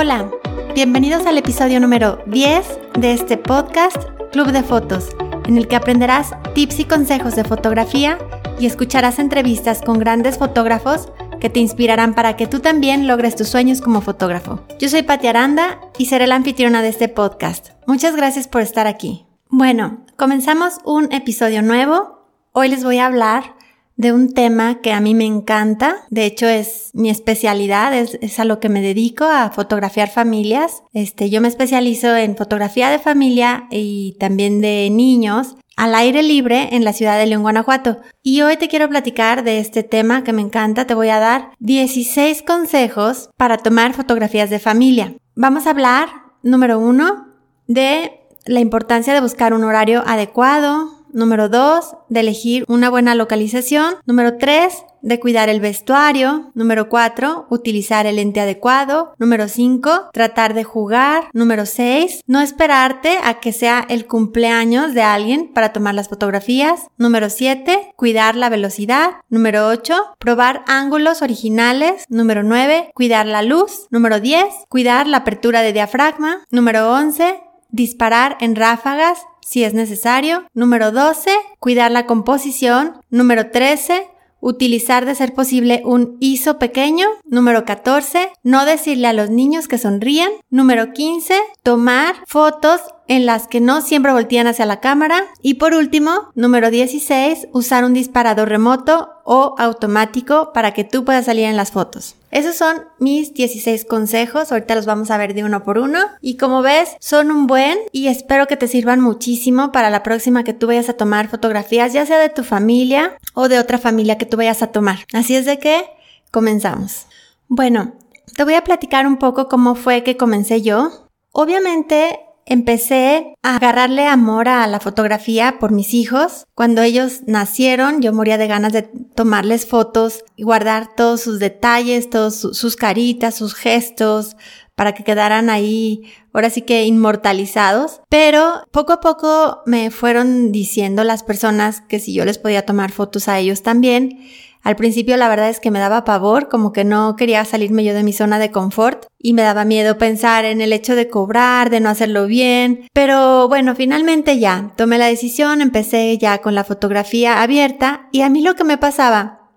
Hola, bienvenidos al episodio número 10 de este podcast Club de Fotos, en el que aprenderás tips y consejos de fotografía y escucharás entrevistas con grandes fotógrafos que te inspirarán para que tú también logres tus sueños como fotógrafo. Yo soy Pati Aranda y seré la anfitriona de este podcast. Muchas gracias por estar aquí. Bueno, comenzamos un episodio nuevo. Hoy les voy a hablar de un tema que a mí me encanta. De hecho, es mi especialidad, es, a lo que me dedico, a fotografiar familias. Este, yo me especializo en fotografía de familia y también de niños al aire libre en la ciudad de León, Guanajuato. Y hoy te quiero platicar de este tema que me encanta. Te voy a dar 16 consejos para tomar fotografías de familia. Vamos a hablar, número uno, de la importancia de buscar un horario adecuado, Número 2, de elegir una buena localización. Número 3, de cuidar el vestuario. Número 4, utilizar el lente adecuado. Número 5, tratar de jugar. Número 6, no esperarte a que sea el cumpleaños de alguien para tomar las fotografías. Número 7, cuidar la velocidad. Número 8, probar ángulos originales. Número 9, cuidar la luz. Número 10, cuidar la apertura de diafragma. Número 11, disparar en ráfagas si es necesario. Número 12, cuidar la composición. Número 13, utilizar de ser posible un ISO pequeño. Número 14, no decirle a los niños que sonríen. Número 15, tomar fotos en las que no siempre voltean hacia la cámara. Y por último, número 16, usar un disparador remoto o automático para que tú puedas salir en las fotos. Esos son mis 16 consejos, ahorita los vamos a ver de uno por uno y como ves son un buen y espero que te sirvan muchísimo para la próxima que tú vayas a tomar fotografías, ya sea de tu familia o de otra familia que tú vayas a tomar. Así es de que comenzamos. Bueno, te voy a platicar un poco cómo fue que comencé yo. Obviamente empecé a agarrarle amor a la fotografía por mis hijos. Cuando ellos nacieron, yo moría de ganas de tomarles fotos y guardar todos sus detalles, todos sus caritas, sus gestos, para que quedaran ahí, ahora sí que inmortalizados. Pero poco a poco me fueron diciendo las personas que si yo les podía tomar fotos a ellos también. Al principio la verdad es que me daba pavor, como que no quería salirme yo de mi zona de confort y me daba miedo pensar en el hecho de cobrar, de no hacerlo bien. Pero bueno, finalmente ya tomé la decisión, empecé ya con la fotografía abierta y a mí lo que me pasaba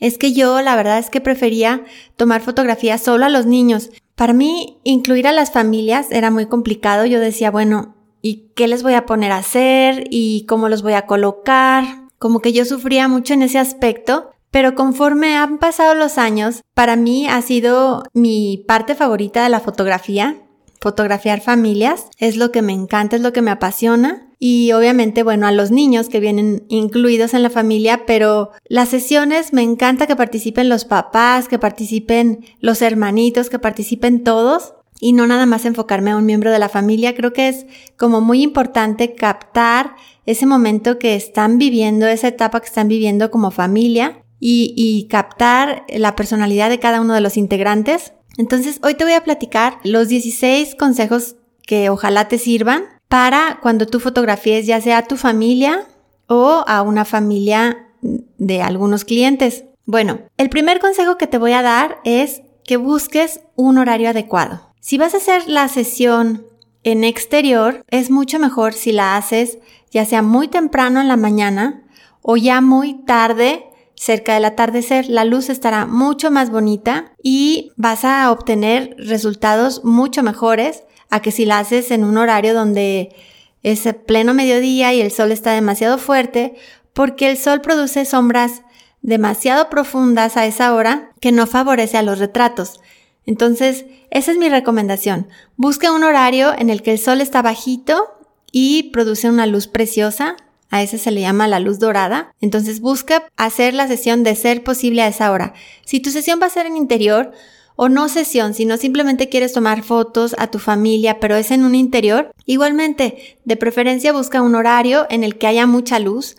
es que yo la verdad es que prefería tomar fotografías solo a los niños. Para mí incluir a las familias era muy complicado. Yo decía, bueno, ¿y qué les voy a poner a hacer? ¿Y cómo los voy a colocar? como que yo sufría mucho en ese aspecto, pero conforme han pasado los años, para mí ha sido mi parte favorita de la fotografía. Fotografiar familias es lo que me encanta, es lo que me apasiona. Y obviamente, bueno, a los niños que vienen incluidos en la familia, pero las sesiones me encanta que participen los papás, que participen los hermanitos, que participen todos y no nada más enfocarme a un miembro de la familia. Creo que es como muy importante captar ese momento que están viviendo, esa etapa que están viviendo como familia y, captar la personalidad de cada uno de los integrantes. Entonces, hoy te voy a platicar los 16 consejos que ojalá te sirvan para cuando tú fotografíes ya sea a tu familia o a una familia de algunos clientes. Bueno, el primer consejo que te voy a dar es que busques un horario adecuado. Si vas a hacer la sesión en exterior, es mucho mejor si la haces ya sea muy temprano en la mañana o ya muy tarde, cerca del atardecer. La luz estará mucho más bonita y vas a obtener resultados mucho mejores a que si la haces en un horario donde es pleno mediodía y el sol está demasiado fuerte, porque el sol produce sombras demasiado profundas a esa hora que no favorece a los retratos. Entonces, esa es mi recomendación. Busque un horario en el que el sol está bajito y produce una luz preciosa. A ese se le llama la luz dorada. Entonces busca hacer la sesión de ser posible a esa hora. Si tu sesión va a ser en interior, o no sesión, sino simplemente quieres tomar fotos a tu familia, pero es en un interior, igualmente, de preferencia busca un horario en el que haya mucha luz.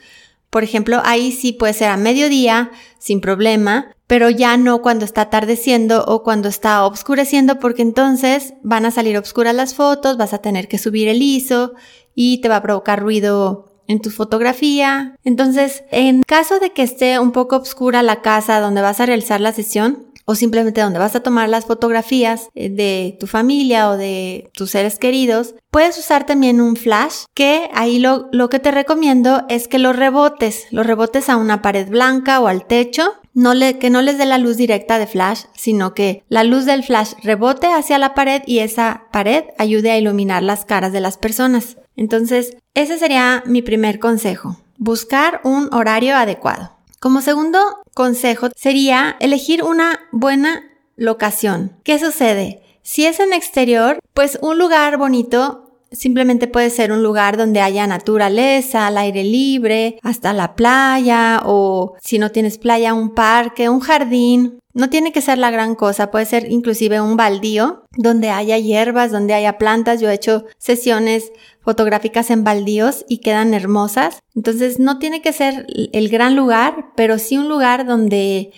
Por ejemplo, ahí sí puede ser a mediodía, sin problema, pero ya no cuando está atardeciendo o cuando está oscureciendo porque entonces van a salir oscuras las fotos, vas a tener que subir el ISO y te va a provocar ruido en tu fotografía. Entonces, en caso de que esté un poco oscura la casa donde vas a realizar la sesión, o simplemente donde vas a tomar las fotografías eh, de tu familia o de tus seres queridos, puedes usar también un flash que ahí lo, lo que te recomiendo es que lo rebotes, lo rebotes a una pared blanca o al techo no le, que no les dé la luz directa de flash, sino que la luz del flash rebote hacia la pared y esa pared ayude a iluminar las caras de las personas. Entonces, ese sería mi primer consejo, buscar un horario adecuado. Como segundo consejo sería elegir una buena locación. ¿Qué sucede? Si es en exterior, pues un lugar bonito Simplemente puede ser un lugar donde haya naturaleza, al aire libre, hasta la playa o si no tienes playa, un parque, un jardín. No tiene que ser la gran cosa, puede ser inclusive un baldío donde haya hierbas, donde haya plantas. Yo he hecho sesiones fotográficas en baldíos y quedan hermosas. Entonces no tiene que ser el gran lugar, pero sí un lugar donde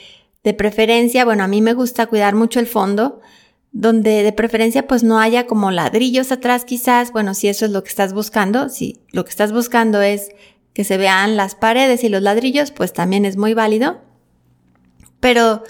de preferencia, bueno, a mí me gusta cuidar mucho el fondo, donde de preferencia pues no haya como ladrillos atrás quizás, bueno, si eso es lo que estás buscando, si lo que estás buscando es que se vean las paredes y los ladrillos, pues también es muy válido. Pero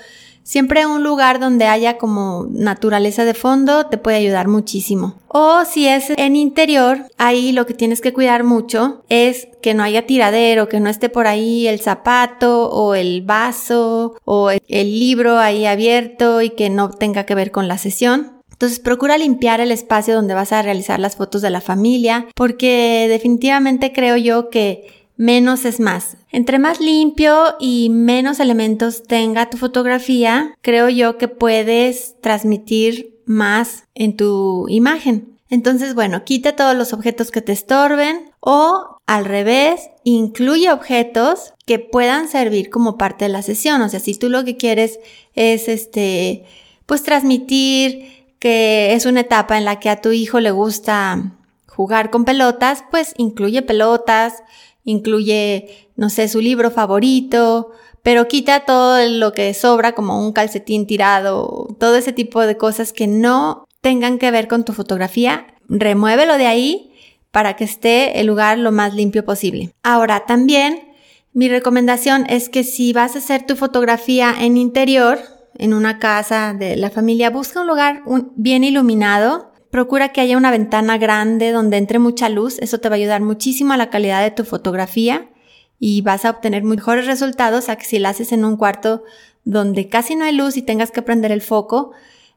Siempre un lugar donde haya como naturaleza de fondo te puede ayudar muchísimo. O si es en interior, ahí lo que tienes que cuidar mucho es que no haya tiradero, que no esté por ahí el zapato o el vaso o el libro ahí abierto y que no tenga que ver con la sesión. Entonces procura limpiar el espacio donde vas a realizar las fotos de la familia porque definitivamente creo yo que menos es más. Entre más limpio y menos elementos tenga tu fotografía, creo yo que puedes transmitir más en tu imagen. Entonces, bueno, quita todos los objetos que te estorben o al revés, incluye objetos que puedan servir como parte de la sesión. O sea, si tú lo que quieres es este, pues transmitir que es una etapa en la que a tu hijo le gusta jugar con pelotas, pues incluye pelotas, incluye, no sé, su libro favorito, pero quita todo lo que sobra como un calcetín tirado, todo ese tipo de cosas que no tengan que ver con tu fotografía, remuévelo de ahí para que esté el lugar lo más limpio posible. Ahora también mi recomendación es que si vas a hacer tu fotografía en interior, en una casa de la familia, busca un lugar bien iluminado, Procura que haya una ventana grande donde entre mucha luz, eso te va a ayudar muchísimo a la calidad de tu fotografía y vas a obtener mejores resultados a que si la haces en un cuarto donde casi no hay luz y tengas que prender el foco,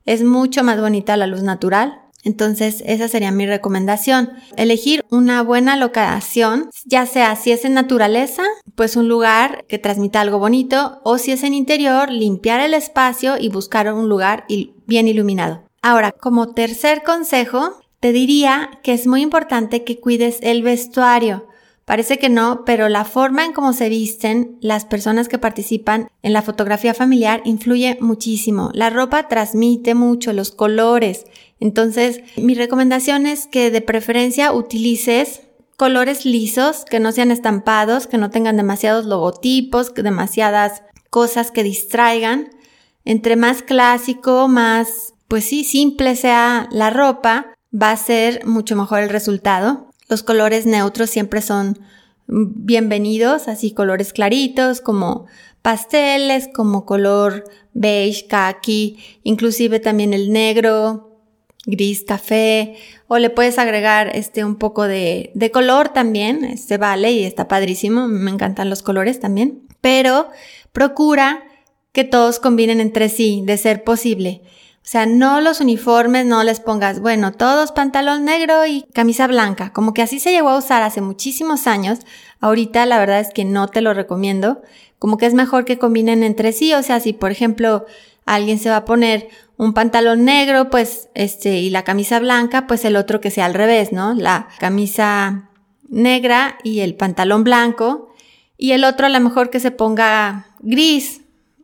es mucho más bonita la luz natural. Entonces, esa sería mi recomendación. Elegir una buena locación, ya sea si es en naturaleza, pues un lugar que transmita algo bonito, o si es en interior, limpiar el espacio y buscar un lugar bien iluminado. Ahora, como tercer consejo, te diría que es muy importante que cuides el vestuario. Parece que no, pero la forma en cómo se visten las personas que participan en la fotografía familiar influye muchísimo. La ropa transmite mucho, los colores. Entonces, mi recomendación es que de preferencia utilices colores lisos, que no sean estampados, que no tengan demasiados logotipos, demasiadas cosas que distraigan. Entre más clásico, más pues sí, simple sea la ropa, va a ser mucho mejor el resultado. Los colores neutros siempre son bienvenidos, así colores claritos como pasteles, como color beige, khaki, inclusive también el negro, gris, café, o le puedes agregar este un poco de, de color también, este vale y está padrísimo, me encantan los colores también, pero procura que todos combinen entre sí, de ser posible. O sea, no los uniformes, no les pongas, bueno, todos pantalón negro y camisa blanca, como que así se llegó a usar hace muchísimos años. Ahorita la verdad es que no te lo recomiendo, como que es mejor que combinen entre sí, o sea, si por ejemplo alguien se va a poner un pantalón negro, pues este, y la camisa blanca, pues el otro que sea al revés, ¿no? La camisa negra y el pantalón blanco, y el otro a lo mejor que se ponga gris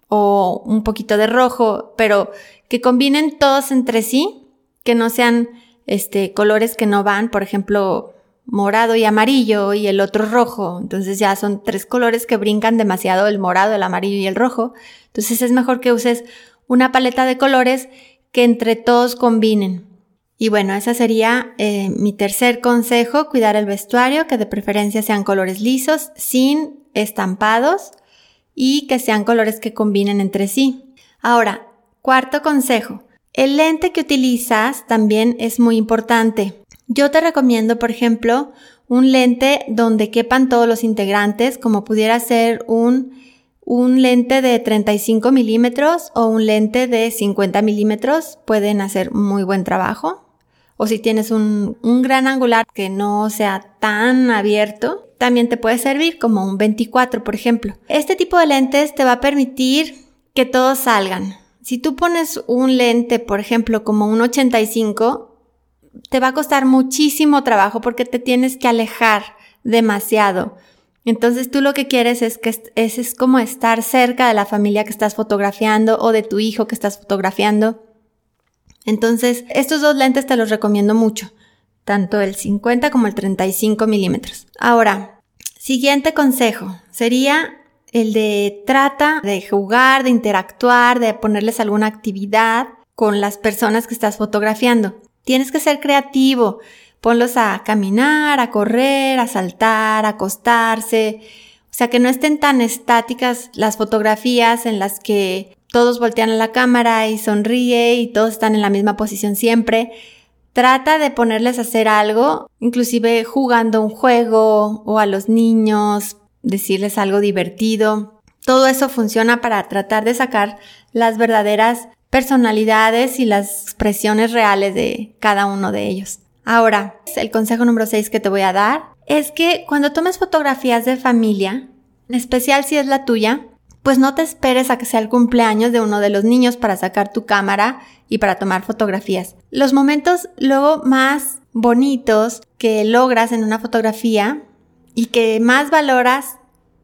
o un poquito de rojo, pero que combinen todos entre sí, que no sean este, colores que no van, por ejemplo, morado y amarillo y el otro rojo. Entonces ya son tres colores que brincan demasiado, el morado, el amarillo y el rojo. Entonces es mejor que uses una paleta de colores que entre todos combinen. Y bueno, ese sería eh, mi tercer consejo, cuidar el vestuario, que de preferencia sean colores lisos, sin estampados y que sean colores que combinen entre sí. Ahora, Cuarto consejo. El lente que utilizas también es muy importante. Yo te recomiendo, por ejemplo, un lente donde quepan todos los integrantes, como pudiera ser un, un lente de 35 milímetros o un lente de 50 milímetros. Pueden hacer muy buen trabajo. O si tienes un, un gran angular que no sea tan abierto, también te puede servir como un 24, por ejemplo. Este tipo de lentes te va a permitir que todos salgan. Si tú pones un lente, por ejemplo, como un 85, te va a costar muchísimo trabajo porque te tienes que alejar demasiado. Entonces tú lo que quieres es que es, es como estar cerca de la familia que estás fotografiando o de tu hijo que estás fotografiando. Entonces, estos dos lentes te los recomiendo mucho, tanto el 50 como el 35 milímetros. Ahora, siguiente consejo sería el de trata de jugar, de interactuar, de ponerles alguna actividad con las personas que estás fotografiando. Tienes que ser creativo. Ponlos a caminar, a correr, a saltar, a acostarse. O sea, que no estén tan estáticas las fotografías en las que todos voltean a la cámara y sonríe y todos están en la misma posición siempre. Trata de ponerles a hacer algo, inclusive jugando un juego o a los niños, decirles algo divertido. Todo eso funciona para tratar de sacar las verdaderas personalidades y las expresiones reales de cada uno de ellos. Ahora, el consejo número 6 que te voy a dar es que cuando tomes fotografías de familia, en especial si es la tuya, pues no te esperes a que sea el cumpleaños de uno de los niños para sacar tu cámara y para tomar fotografías. Los momentos luego más bonitos que logras en una fotografía y que más valoras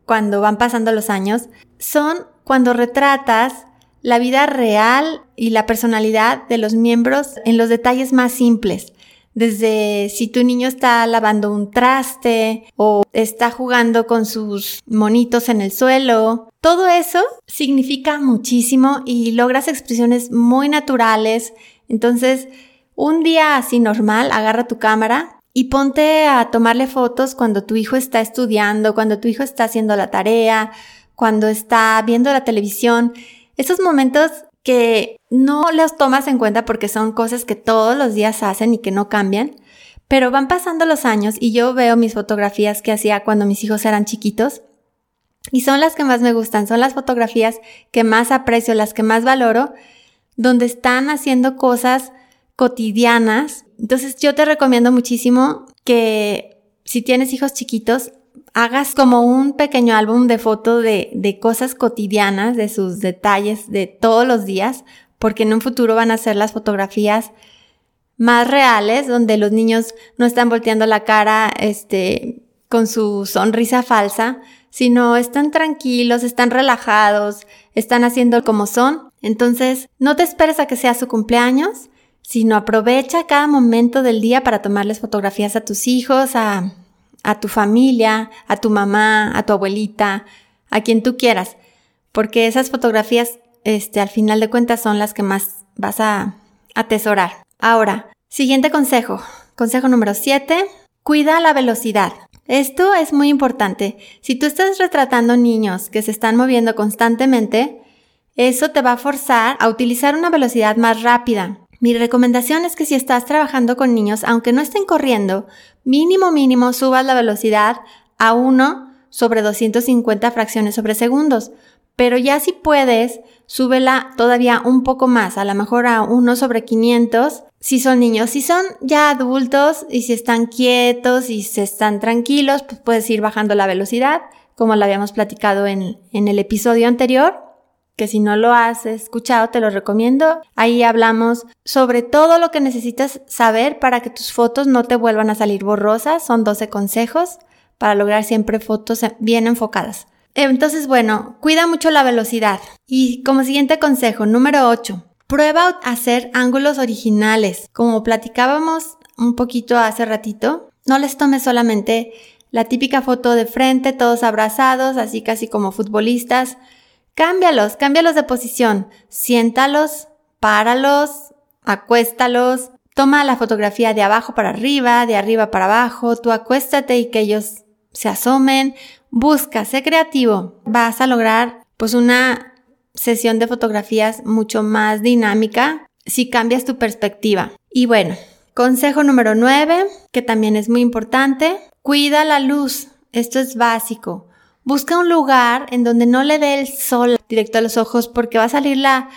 cuando van pasando los años son cuando retratas la vida real y la personalidad de los miembros en los detalles más simples. Desde si tu niño está lavando un traste o está jugando con sus monitos en el suelo. Todo eso significa muchísimo y logras expresiones muy naturales. Entonces, un día así normal, agarra tu cámara y ponte a tomarle fotos cuando tu hijo está estudiando, cuando tu hijo está haciendo la tarea, cuando está viendo la televisión esos momentos que no los tomas en cuenta porque son cosas que todos los días hacen y que no cambian, pero van pasando los años y yo veo mis fotografías que hacía cuando mis hijos eran chiquitos y son las que más me gustan, son las fotografías que más aprecio, las que más valoro, donde están haciendo cosas cotidianas. Entonces yo te recomiendo muchísimo que si tienes hijos chiquitos, hagas como un pequeño álbum de fotos de, de cosas cotidianas, de sus detalles de todos los días, porque en un futuro van a ser las fotografías más reales, donde los niños no están volteando la cara, este, con su sonrisa falsa, sino están tranquilos, están relajados, están haciendo como son. Entonces, no te esperes a que sea su cumpleaños, sino aprovecha cada momento del día para tomarles fotografías a tus hijos, a, tu familia, a tu mamá, a tu abuelita, a quien tú quieras, porque esas fotografías, este, al final de cuentas son las que más vas a atesorar. Ahora, siguiente consejo, consejo número 7, cuida la velocidad. Esto es muy importante. Si tú estás retratando niños que se están moviendo constantemente, eso te va a forzar a utilizar una velocidad más rápida. Mi recomendación es que si estás trabajando con niños, aunque no estén corriendo, mínimo mínimo subas la velocidad a 1 sobre 250 fracciones sobre segundos. Pero ya si puedes, súbela todavía un poco más, a lo mejor a 1 sobre 500 si son niños. Si son ya adultos y si están quietos y se están tranquilos, pues puedes ir bajando la velocidad, como lo habíamos platicado en, en el episodio anterior que si no lo has escuchado te lo recomiendo. Ahí hablamos sobre todo lo que necesitas saber para que tus fotos no te vuelvan a salir borrosas. Son 12 consejos para lograr siempre fotos bien enfocadas. Entonces, bueno, cuida mucho la velocidad. Y como siguiente consejo, número 8, prueba a hacer ángulos originales. Como platicábamos un poquito hace ratito, no les tomes solamente la típica foto de frente, todos abrazados, así casi como futbolistas. Cámbialos, cámbialos de posición. Siéntalos, páralos, acuéstalos. Toma la fotografía de abajo para arriba, de arriba para abajo. Tú acuéstate y que ellos se asomen. Busca, sé creativo. Vas a lograr pues una sesión de fotografías mucho más dinámica si cambias tu perspectiva. Y bueno, consejo número 9, que también es muy importante, cuida la luz. Esto es básico. Busca un lugar en donde no le dé el sol directo a los ojos porque va a salir la,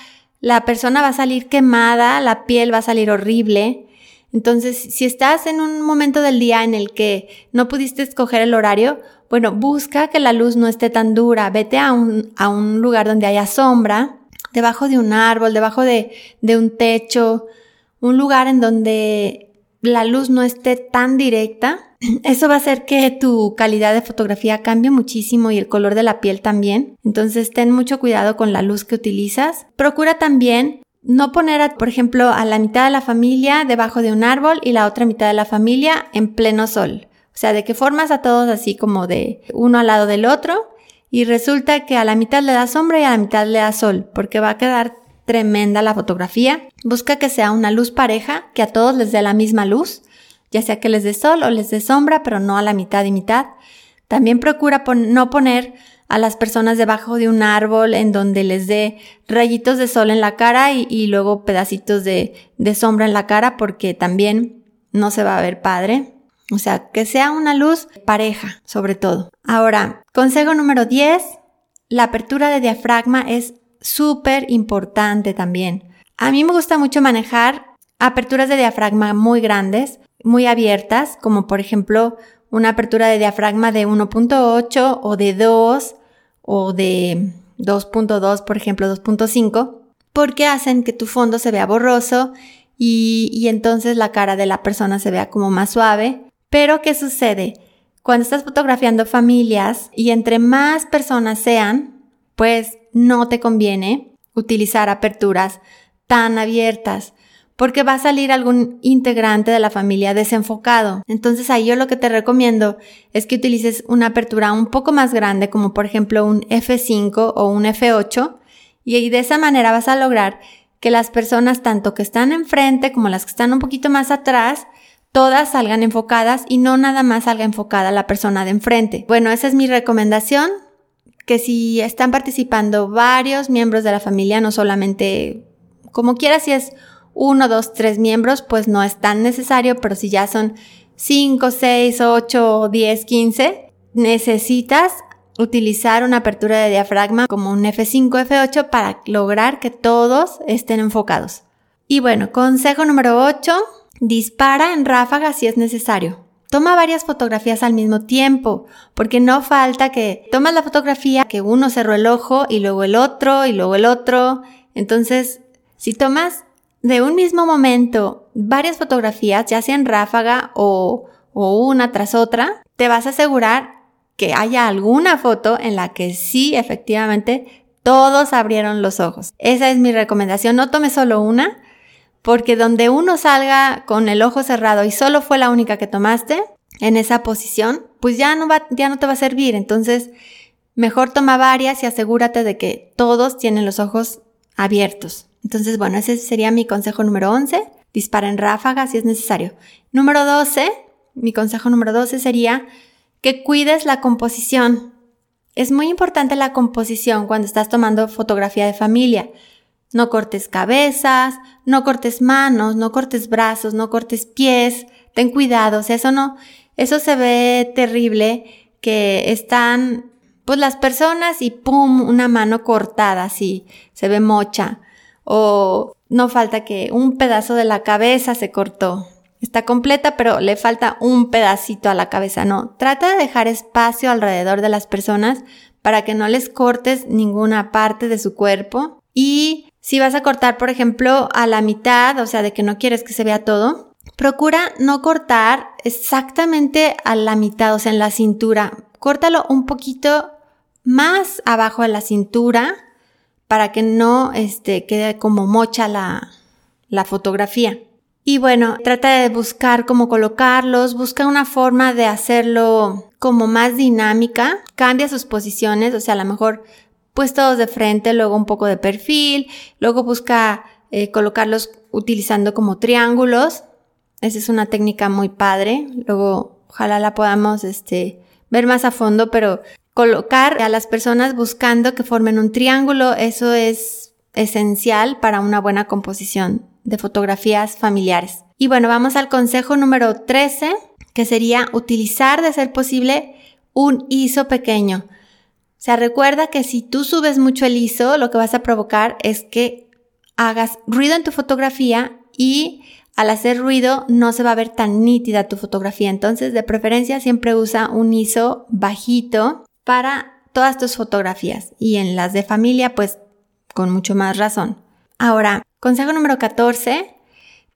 la persona va a salir quemada, la piel va a salir horrible. Entonces, si estás en un momento del día en el que no pudiste escoger el horario, bueno, busca que la luz no esté tan dura, vete a un, a un lugar donde haya sombra, debajo de un árbol, debajo de, de un techo, un lugar en donde la luz no esté tan directa. Eso va a hacer que tu calidad de fotografía cambie muchísimo y el color de la piel también. Entonces ten mucho cuidado con la luz que utilizas. Procura también no poner, por ejemplo, a la mitad de la familia debajo de un árbol y la otra mitad de la familia en pleno sol. O sea, de que formas a todos así como de uno al lado del otro y resulta que a la mitad le da sombra y a la mitad le da sol, porque va a quedar tremenda la fotografía. Busca que sea una luz pareja, que a todos les dé la misma luz, ya sea que les dé sol o les dé sombra, pero no a la mitad y mitad. También procura no poner a las personas debajo de un árbol en donde les dé rayitos de sol en la cara y, luego pedacitos de, de sombra en la cara porque también no se va a ver padre. O sea, que sea una luz pareja, sobre todo. Ahora, consejo número 10, la apertura de diafragma es súper importante también. A mí me gusta mucho manejar aperturas de diafragma muy grandes, muy abiertas, como por ejemplo una apertura de diafragma de 1.8 o de 2 o de 2.2, por ejemplo 2.5, porque hacen que tu fondo se vea borroso y, y entonces la cara de la persona se vea como más suave. Pero ¿qué sucede? Cuando estás fotografiando familias y entre más personas sean, pues no te conviene utilizar aperturas tan abiertas porque va a salir algún integrante de la familia desenfocado. Entonces ahí yo lo que te recomiendo es que utilices una apertura un poco más grande, como por ejemplo un F5 o un F8, y de esa manera vas a lograr que las personas tanto que están enfrente como las que están un poquito más atrás, todas salgan enfocadas y no nada más salga enfocada la persona de enfrente. Bueno, esa es mi recomendación, que si están participando varios miembros de la familia, no solamente como quiera si es uno, dos, tres miembros, pues no es tan necesario, pero si ya son cinco, seis, ocho, diez, quince, necesitas utilizar una apertura de diafragma como un F5, F8 para lograr que todos estén enfocados. Y bueno, consejo número 8, dispara en ráfaga si es necesario. Toma varias fotografías al mismo tiempo, porque no falta que tomas la fotografía, que uno cerró el ojo y luego el otro y luego el otro. Entonces, si tomas de un mismo momento varias fotografías, ya sea en ráfaga o, o una tras otra, te vas a asegurar que haya alguna foto en la que sí, efectivamente, todos abrieron los ojos. Esa es mi recomendación. No tome solo una, porque donde uno salga con el ojo cerrado y solo fue la única que tomaste en esa posición, pues ya no va, ya no te va a servir. Entonces, mejor toma varias y asegúrate de que todos tienen los ojos abiertos. Entonces, bueno, ese sería mi consejo número 11. Dispara en ráfaga si es necesario. Número 12, mi consejo número 12 sería que cuides la composición. Es muy importante la composición cuando estás tomando fotografía de familia. No cortes cabezas, no cortes manos, no cortes brazos, no cortes pies. Ten cuidado, o sea, eso no, eso se ve terrible que están pues las personas y pum, una mano cortada así, se ve mocha o no falta que un pedazo de la cabeza se cortó. Está completa, pero le falta un pedacito a la cabeza. No, trata de dejar espacio alrededor de las personas para que no les cortes ninguna parte de su cuerpo. Y si vas a cortar, por ejemplo, a la mitad, o sea, de que no quieres que se vea todo, procura no cortar exactamente a la mitad, o sea, en la cintura. Córtalo un poquito más abajo de la cintura para que no este, quede como mocha la, la fotografía. Y bueno, trata de buscar cómo colocarlos, busca una forma de hacerlo como más dinámica, cambia sus posiciones, o sea, a lo mejor pues todos de frente, luego un poco de perfil, luego busca eh, colocarlos utilizando como triángulos. Esa es una técnica muy padre. Luego, ojalá la podamos este, ver más a fondo, pero colocar a las personas buscando que formen un triángulo. Eso es esencial para una buena composición de fotografías familiares. Y bueno, vamos al consejo número 13, que sería utilizar de ser posible un ISO pequeño. O sea, recuerda que si tú subes mucho el ISO, lo que vas a provocar es que hagas ruido en tu fotografía y al hacer ruido no se va a ver tan nítida tu fotografía. Entonces, de preferencia, siempre usa un ISO bajito para todas tus fotografías y en las de familia, pues con mucho más razón. Ahora, consejo número 14,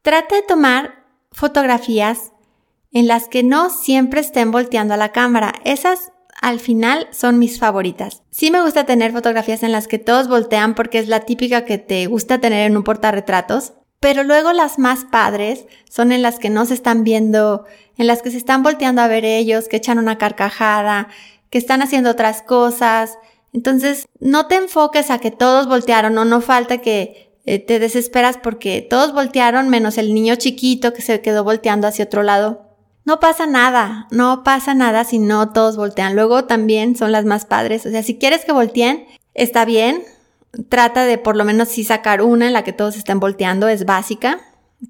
trata de tomar fotografías en las que no siempre estén volteando a la cámara. Esas al final son mis favoritas. Sí me gusta tener fotografías en las que todos voltean porque es la típica que te gusta tener en un portarretratos. Pero luego las más padres son en las que no se están viendo, en las que se están volteando a ver ellos, que echan una carcajada, que están haciendo otras cosas. Entonces, no te enfoques a que todos voltearon o no falta que eh, te desesperas porque todos voltearon menos el niño chiquito que se quedó volteando hacia otro lado. No pasa nada, no pasa nada si no todos voltean. Luego también son las más padres. O sea, si quieres que volteen, está bien. Trata de por lo menos sí sacar una en la que todos estén volteando, es básica.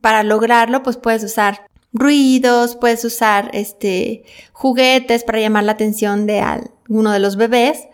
Para lograrlo, pues puedes usar ruidos, puedes usar este juguetes para llamar la atención de alguno de los bebés,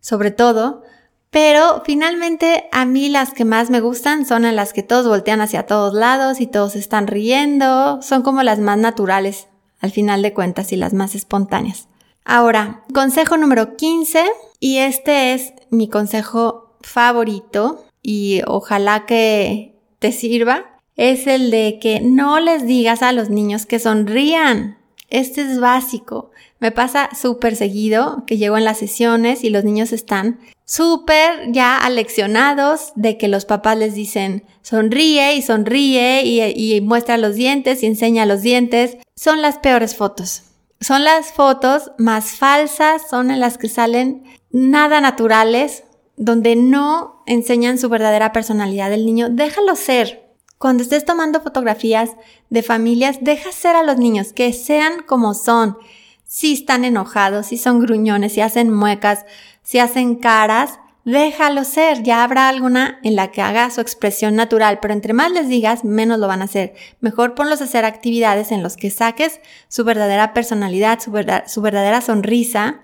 sobre todo. Pero finalmente a mí las que más me gustan son las que todos voltean hacia todos lados y todos están riendo, son como las más naturales al final de cuentas y las más espontáneas. Ahora, consejo número 15, y este es mi consejo favorito y ojalá que te sirva, es el de que no les digas a los niños que sonrían. Este es básico. Me pasa súper seguido que llego en las sesiones y los niños están súper ya aleccionados de que los papás les dicen sonríe y sonríe y, muestra los dientes y enseña los dientes. Son las peores fotos. Son las fotos más falsas, son en las que salen nada naturales, donde no enseñan su verdadera personalidad del niño. Déjalo ser. Cuando estés tomando fotografías de familias, deja ser a los niños, que sean como son. Si están enojados, si son gruñones, si hacen muecas, si hacen caras, déjalo ser. Ya habrá alguna en la que haga su expresión natural, pero entre más les digas, menos lo van a hacer. Mejor ponlos a hacer actividades en los que saques su verdadera personalidad, su, su verdadera sonrisa,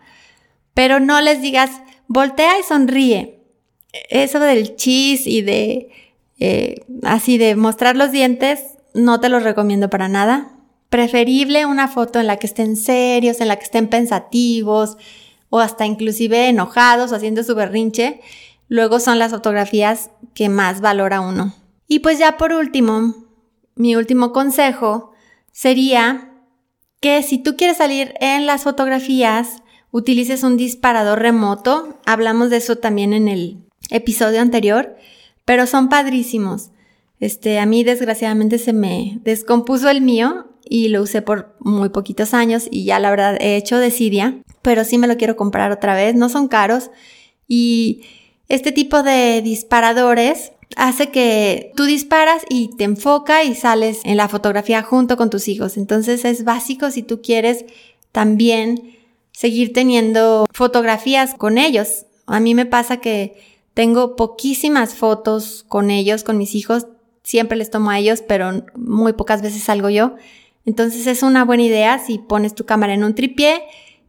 pero no les digas, voltea y sonríe. Eso del chis y de eh, así de mostrar los dientes, no te los recomiendo para nada. Preferible una foto en la que estén serios, en la que estén pensativos o hasta inclusive enojados o haciendo su berrinche. Luego son las fotografías que más valora uno. Y pues ya por último, mi último consejo sería que si tú quieres salir en las fotografías, utilices un disparador remoto. Hablamos de eso también en el episodio anterior pero son padrísimos. Este, a mí desgraciadamente se me descompuso el mío y lo usé por muy poquitos años y ya la verdad he hecho desidia, pero sí me lo quiero comprar otra vez, no son caros y este tipo de disparadores hace que tú disparas y te enfoca y sales en la fotografía junto con tus hijos. Entonces es básico si tú quieres también seguir teniendo fotografías con ellos. A mí me pasa que tengo poquísimas fotos con ellos, con mis hijos. Siempre les tomo a ellos, pero muy pocas veces salgo yo. Entonces es una buena idea si pones tu cámara en un tripié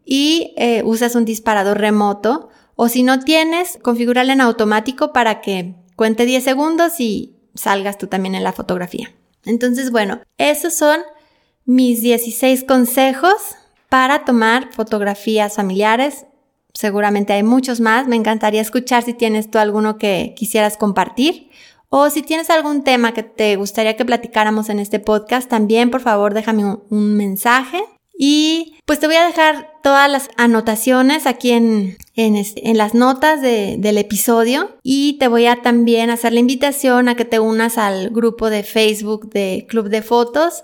y eh, usas un disparador remoto. O si no tienes, configurarla en automático para que cuente 10 segundos y salgas tú también en la fotografía. Entonces, bueno, esos son mis 16 consejos para tomar fotografías familiares seguramente hay muchos más. Me encantaría escuchar si tienes tú alguno que quisieras compartir. O si tienes algún tema que te gustaría que platicáramos en este podcast, también por favor déjame un, mensaje. Y pues te voy a dejar todas las anotaciones aquí en, en, las notas del episodio y te voy a también hacer la invitación a que te unas al grupo de Facebook de Club de Fotos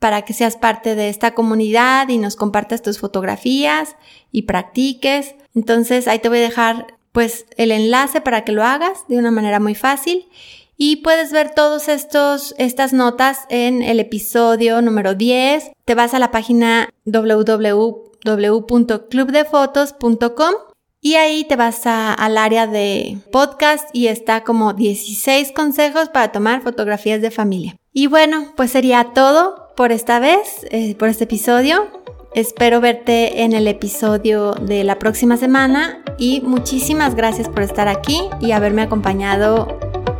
para que seas parte de esta comunidad y nos compartas tus fotografías y practiques. Entonces ahí te voy a dejar pues el enlace para que lo hagas de una manera muy fácil y puedes ver todos estos estas notas en el episodio número 10. Te vas a la página www www.clubdefotos.com y ahí te vas al área de podcast y está como 16 consejos para tomar fotografías de familia. Y bueno, pues sería todo por esta vez, eh, por este episodio. Espero verte en el episodio de la próxima semana y muchísimas gracias por estar aquí y haberme acompañado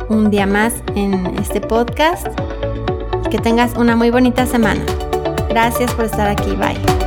un día más en este podcast. Que tengas una muy bonita semana. Gracias por estar aquí. Bye.